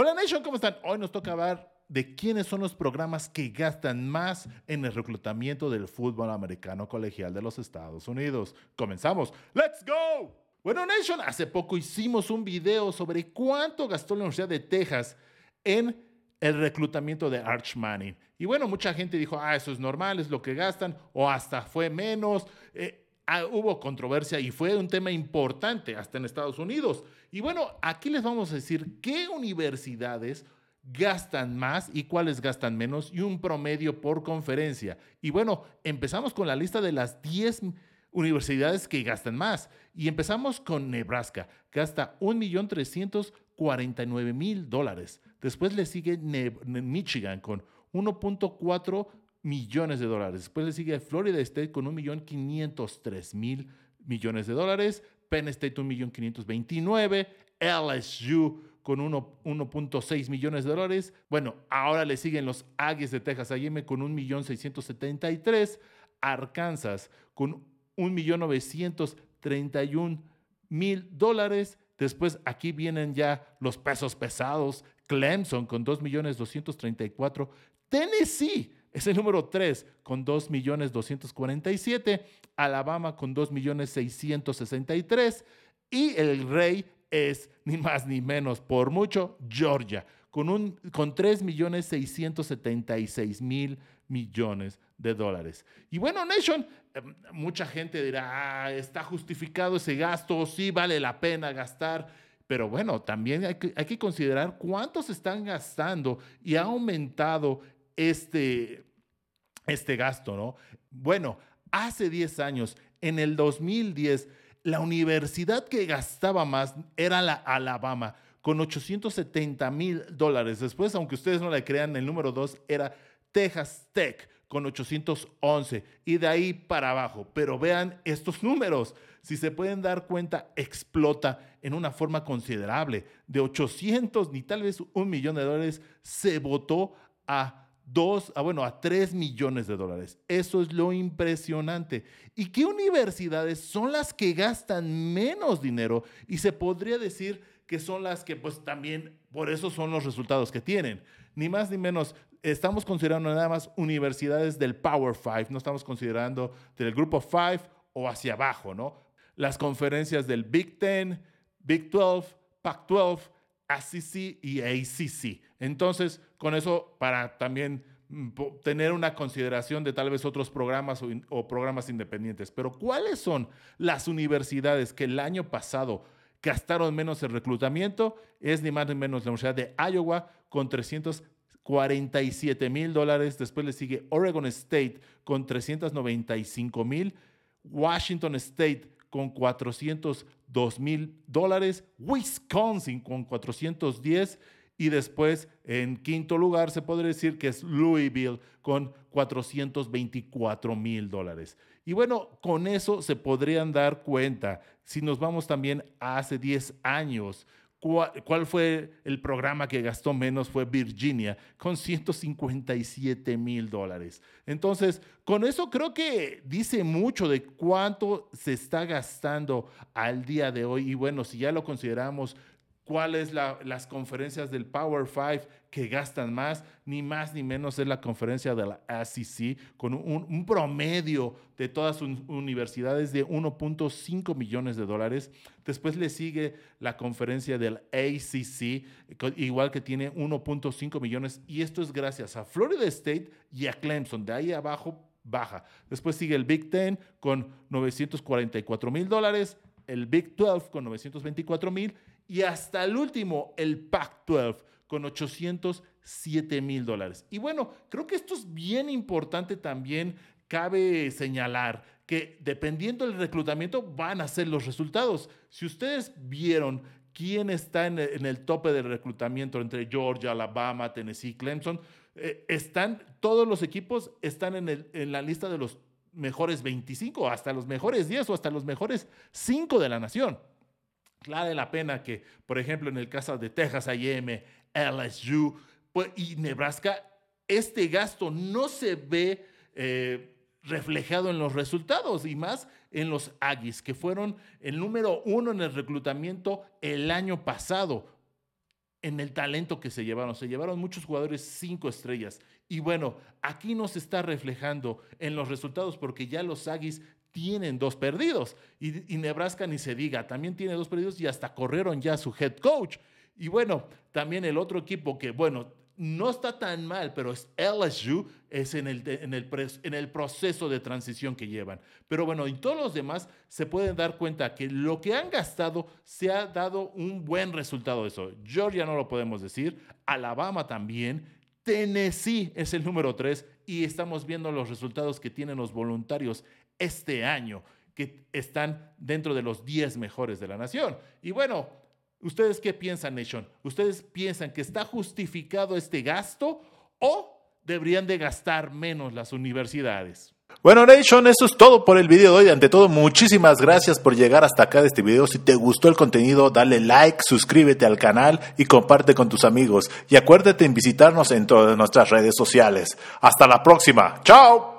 Hola Nation, ¿cómo están? Hoy nos toca hablar de quiénes son los programas que gastan más en el reclutamiento del fútbol americano colegial de los Estados Unidos. Comenzamos. ¡Let's go! Bueno Nation, hace poco hicimos un video sobre cuánto gastó la Universidad de Texas en el reclutamiento de Arch Manning. Y bueno, mucha gente dijo, ah, eso es normal, es lo que gastan, o hasta fue menos. Eh, Ah, hubo controversia y fue un tema importante hasta en Estados Unidos. Y bueno, aquí les vamos a decir qué universidades gastan más y cuáles gastan menos y un promedio por conferencia. Y bueno, empezamos con la lista de las 10 universidades que gastan más. Y empezamos con Nebraska, gasta 1.349.000 dólares. Después le sigue Michigan con 1.4 millones de dólares. Después le sigue Florida State con 1.503.000 millones de dólares. Penn State 1.529.000. LSU con 1.6 millones de dólares. Bueno, ahora le siguen los Aggies de Texas A&M con 1.673.000. Arkansas con 1.931.000 dólares. Después aquí vienen ya los pesos pesados. Clemson con 2.234.000. Tennessee es el número 3 con 2.247.000, Alabama con 2.663.000 y el rey es ni más ni menos por mucho Georgia con, un, con 3.676.000 millones de dólares. Y bueno, Nation, em, mucha gente dirá, ah, está justificado ese gasto, sí vale la pena gastar. Pero bueno, también hay que, hay que considerar cuántos están gastando y ha aumentado este, este gasto, ¿no? Bueno, hace 10 años, en el 2010, la universidad que gastaba más era la Alabama, con 870 mil dólares. Después, aunque ustedes no le crean, el número 2 era Texas Tech, con 811, y de ahí para abajo. Pero vean estos números. Si se pueden dar cuenta, explota en una forma considerable. De 800 ni tal vez un millón de dólares se votó a dos, a, bueno, a 3 millones de dólares. Eso es lo impresionante. ¿Y qué universidades son las que gastan menos dinero? Y se podría decir que son las que pues también por eso son los resultados que tienen. Ni más ni menos, estamos considerando nada más universidades del Power Five, no estamos considerando del grupo Five o hacia abajo, ¿no? Las conferencias del Big Ten, Big 12, Pac-12, ACC y ACC. Entonces, con eso, para también mm, tener una consideración de tal vez otros programas o, programas independientes. Pero ¿cuáles son las universidades que el año pasado gastaron menos en reclutamiento? Es ni más ni menos la Universidad de Iowa con 347 mil dólares. Después le sigue Oregon State con 395 mil. Washington State con 402 mil dólares, Wisconsin con 410 y después en quinto lugar se podría decir que es Louisville con 424 mil dólares. Y bueno, con eso se podrían dar cuenta, si nos vamos también a hace 10 años, ¿Cuál, fue el programa que gastó menos? Fue Virginia, con 157 mil dólares. Entonces, con eso creo que dice mucho de cuánto se está gastando al día de hoy. Y bueno, si ya lo consideramos cuáles las conferencias del Power Five que gastan más, ni más ni menos es la conferencia de la ACC, con un, promedio de todas sus universidades de 1.5 millones de dólares. Después le sigue la conferencia del ACC, igual que tiene 1.5 millones, y esto es gracias a Florida State y a Clemson. De ahí abajo baja. Después sigue el Big Ten con 944 mil dólares, el Big 12 con 924 mil y hasta el último, el Pac-12 con 807 mil dólares. Y bueno, creo que esto es bien importante también. Cabe señalar que dependiendo del reclutamiento van a ser los resultados. Si ustedes vieron quién está en el, tope del reclutamiento entre Georgia, Alabama, Tennessee, Clemson, eh, están, todos los equipos están en, en la lista de los mejores 25, hasta los mejores 10 o hasta los mejores 5 de la nación. Vale la pena que, por ejemplo, en el caso de Texas AM, LSU pues, y Nebraska, este gasto no se ve eh, reflejado en los resultados y más en los Aggies, que fueron el número uno en el reclutamiento el año pasado. En el talento que se llevaron. Se llevaron muchos jugadores cinco estrellas. Y bueno, aquí nos está reflejando en los resultados porque ya los Aggies tienen dos perdidos. Y, y, Nebraska ni se diga, también tiene dos perdidos y hasta corrieron ya su head coach. Y bueno, también el otro equipo que, bueno, no está tan mal, pero es LSU, es en el, en, el, en el proceso de transición que llevan. Pero bueno, en todos los demás se pueden dar cuenta que lo que han gastado se ha dado un buen resultado eso. Georgia no lo podemos decir, Alabama también, Tennessee es el número 3 y estamos viendo los resultados que tienen los voluntarios este año, que están dentro de los 10 mejores de la nación. Y bueno, ¿Ustedes qué piensan, Nation? ¿Ustedes piensan que está justificado este gasto o deberían de gastar menos las universidades? Bueno, Nation, eso es todo por el video de hoy. Ante todo, muchísimas gracias por llegar hasta acá de este video. Si te gustó el contenido, dale like, suscríbete al canal y comparte con tus amigos. Y acuérdate en visitarnos en todas nuestras redes sociales. Hasta la próxima. ¡Chao!